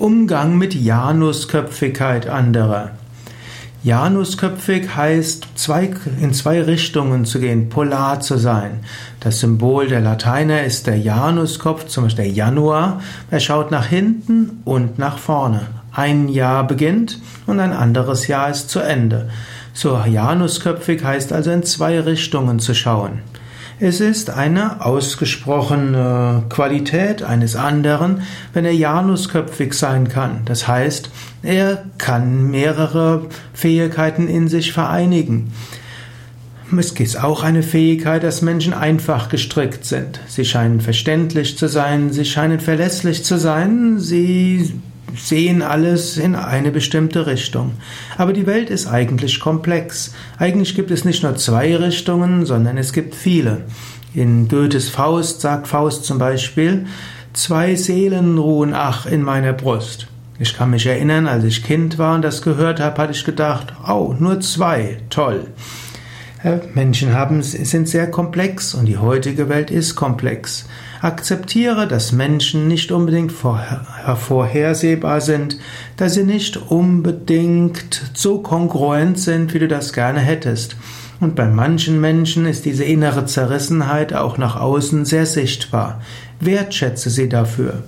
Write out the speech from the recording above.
Umgang mit Janusköpfigkeit anderer. Janusköpfig heißt, zwei, in zwei Richtungen zu gehen, polar zu sein. Das Symbol der Lateiner ist der Januskopf, zum Beispiel der Januar. Er schaut nach hinten und nach vorne. Ein Jahr beginnt und ein anderes Jahr ist zu Ende. So Janusköpfig heißt also in zwei Richtungen zu schauen. Es ist eine ausgesprochene Qualität eines anderen, wenn er janusköpfig sein kann. Das heißt, er kann mehrere Fähigkeiten in sich vereinigen. Es ist auch eine Fähigkeit, dass Menschen einfach gestrickt sind. Sie scheinen verständlich zu sein, sie scheinen verlässlich zu sein, sie sehen alles in eine bestimmte Richtung. Aber die Welt ist eigentlich komplex. Eigentlich gibt es nicht nur zwei Richtungen, sondern es gibt viele. In Goethes Faust sagt Faust zum Beispiel, zwei Seelen ruhen ach in meiner Brust. Ich kann mich erinnern, als ich Kind war und das gehört habe, hatte ich gedacht, oh, nur zwei, toll. Menschen haben, sind sehr komplex und die heutige Welt ist komplex. Akzeptiere, dass Menschen nicht unbedingt vorhersehbar sind, dass sie nicht unbedingt so kongruent sind, wie du das gerne hättest. Und bei manchen Menschen ist diese innere Zerrissenheit auch nach außen sehr sichtbar. Wertschätze sie dafür.